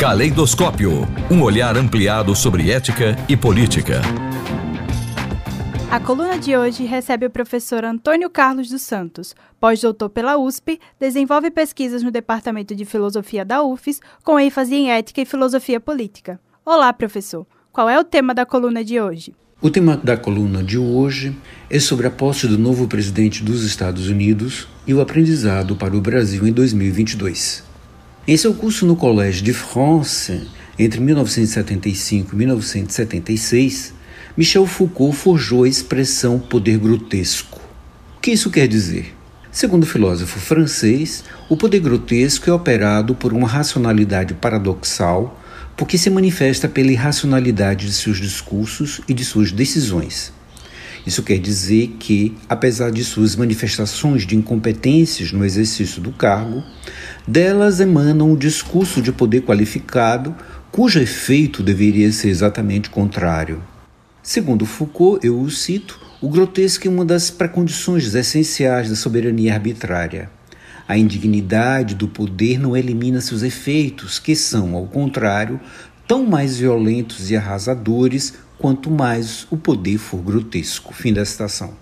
Caleidoscópio um olhar ampliado sobre ética e política. A coluna de hoje recebe o professor Antônio Carlos dos Santos, pós-doutor pela USP, desenvolve pesquisas no Departamento de Filosofia da UFES, com ênfase em ética e filosofia política. Olá, professor. Qual é o tema da coluna de hoje? O tema da coluna de hoje é sobre a posse do novo presidente dos Estados Unidos e o aprendizado para o Brasil em 2022. Em seu curso no Collège de France, entre 1975 e 1976, Michel Foucault forjou a expressão poder grotesco. O que isso quer dizer? Segundo o filósofo francês, o poder grotesco é operado por uma racionalidade paradoxal, porque se manifesta pela irracionalidade de seus discursos e de suas decisões. Isso quer dizer que, apesar de suas manifestações de incompetências no exercício do cargo, delas emanam um discurso de poder qualificado cujo efeito deveria ser exatamente contrário. Segundo Foucault, eu o cito, o grotesco é uma das precondições essenciais da soberania arbitrária. A indignidade do poder não elimina seus efeitos, que são, ao contrário, tão mais violentos e arrasadores quanto mais o poder for grotesco. Fim da citação.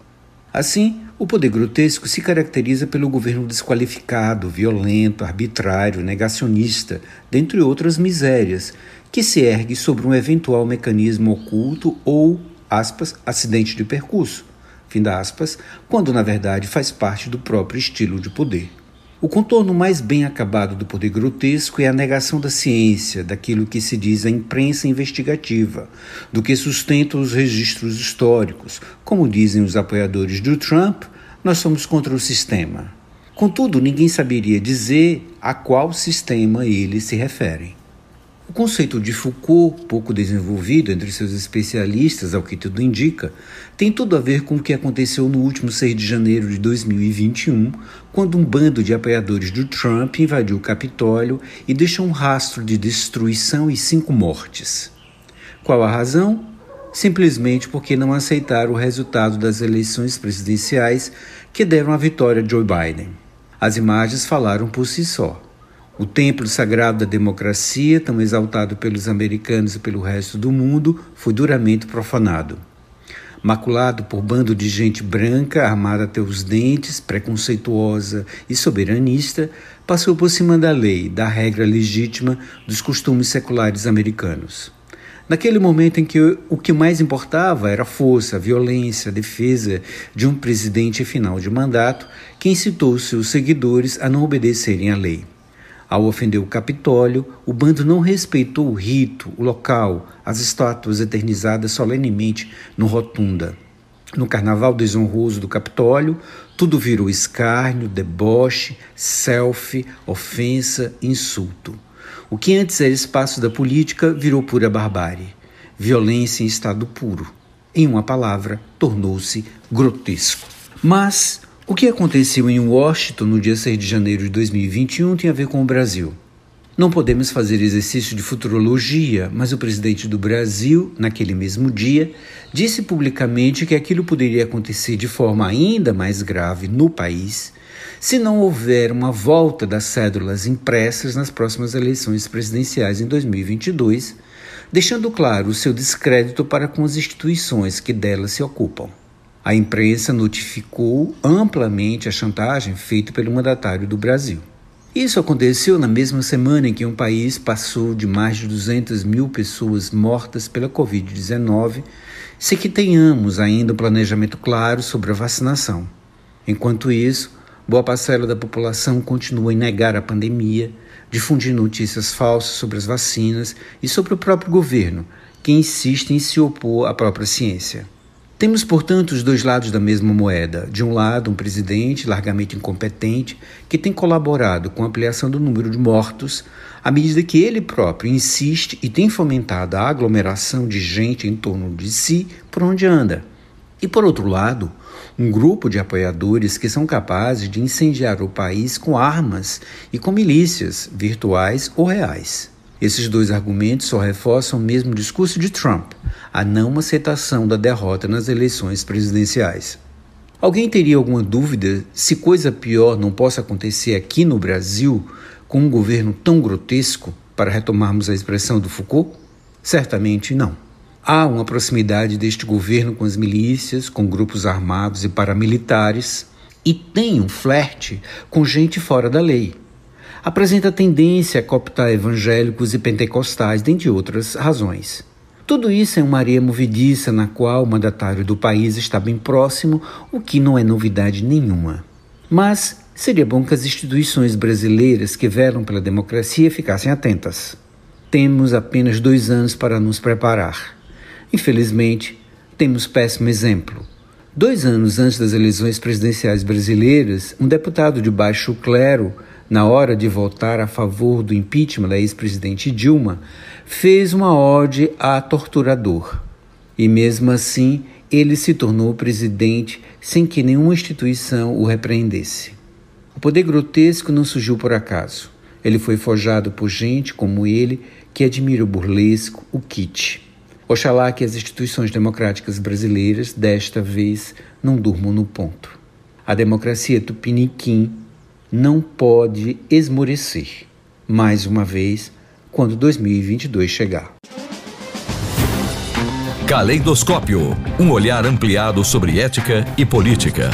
Assim, o poder grotesco se caracteriza pelo governo desqualificado, violento, arbitrário, negacionista, dentre outras misérias, que se ergue sobre um eventual mecanismo oculto ou, aspas, acidente de percurso, fim da aspas, quando na verdade faz parte do próprio estilo de poder. O contorno mais bem acabado do poder grotesco é a negação da ciência, daquilo que se diz a imprensa investigativa, do que sustenta os registros históricos. Como dizem os apoiadores do Trump, nós somos contra o sistema. Contudo, ninguém saberia dizer a qual sistema eles se referem. O conceito de Foucault, pouco desenvolvido entre seus especialistas, ao que tudo indica, tem tudo a ver com o que aconteceu no último 6 de janeiro de 2021, quando um bando de apoiadores do Trump invadiu o Capitólio e deixou um rastro de destruição e cinco mortes. Qual a razão? Simplesmente porque não aceitaram o resultado das eleições presidenciais que deram a vitória de Joe Biden. As imagens falaram por si só. O templo sagrado da democracia, tão exaltado pelos americanos e pelo resto do mundo, foi duramente profanado. Maculado por bando de gente branca, armada até os dentes, preconceituosa e soberanista, passou por cima da lei, da regra legítima dos costumes seculares americanos. Naquele momento em que o que mais importava era a força, a violência, a defesa de um presidente final de mandato que incitou seus seguidores a não obedecerem à lei. Ao ofender o Capitólio, o bando não respeitou o rito, o local, as estátuas eternizadas solenemente no Rotunda. No carnaval desonroso do Capitólio, tudo virou escárnio, deboche, selfie, ofensa, insulto. O que antes era espaço da política virou pura barbárie. Violência em estado puro. Em uma palavra, tornou-se grotesco. Mas o que aconteceu em Washington no dia 6 de janeiro de 2021 tem a ver com o Brasil. Não podemos fazer exercício de futurologia, mas o presidente do Brasil, naquele mesmo dia, disse publicamente que aquilo poderia acontecer de forma ainda mais grave no país se não houver uma volta das cédulas impressas nas próximas eleições presidenciais em 2022, deixando claro o seu descrédito para com as instituições que delas se ocupam. A imprensa notificou amplamente a chantagem feita pelo mandatário do Brasil. Isso aconteceu na mesma semana em que um país passou de mais de 200 mil pessoas mortas pela Covid-19, sem que tenhamos ainda um planejamento claro sobre a vacinação. Enquanto isso, boa parcela da população continua em negar a pandemia, difundir notícias falsas sobre as vacinas e sobre o próprio governo, que insiste em se opor à própria ciência. Temos, portanto, os dois lados da mesma moeda. De um lado, um presidente largamente incompetente que tem colaborado com a ampliação do número de mortos, à medida que ele próprio insiste e tem fomentado a aglomeração de gente em torno de si por onde anda. E por outro lado, um grupo de apoiadores que são capazes de incendiar o país com armas e com milícias, virtuais ou reais. Esses dois argumentos só reforçam o mesmo discurso de Trump, a não aceitação da derrota nas eleições presidenciais. Alguém teria alguma dúvida se coisa pior não possa acontecer aqui no Brasil com um governo tão grotesco? para retomarmos a expressão do Foucault? Certamente não. Há uma proximidade deste governo com as milícias, com grupos armados e paramilitares, e tem um flerte com gente fora da lei. Apresenta tendência a cooptar evangélicos e pentecostais, dentre outras razões. Tudo isso é uma areia movediça na qual o mandatário do país está bem próximo, o que não é novidade nenhuma. Mas seria bom que as instituições brasileiras que velam pela democracia ficassem atentas. Temos apenas dois anos para nos preparar. Infelizmente, temos péssimo exemplo. Dois anos antes das eleições presidenciais brasileiras, um deputado de baixo clero, na hora de votar a favor do impeachment da ex-presidente Dilma, fez uma ode a torturador. E mesmo assim, ele se tornou presidente sem que nenhuma instituição o repreendesse. O poder grotesco não surgiu por acaso. Ele foi forjado por gente como ele que admira o burlesco, o kit. Oxalá que as instituições democráticas brasileiras, desta vez, não durmam no ponto. A democracia tupiniquim não pode esmorecer. Mais uma vez, quando 2022 chegar. Caleidoscópio um olhar ampliado sobre ética e política.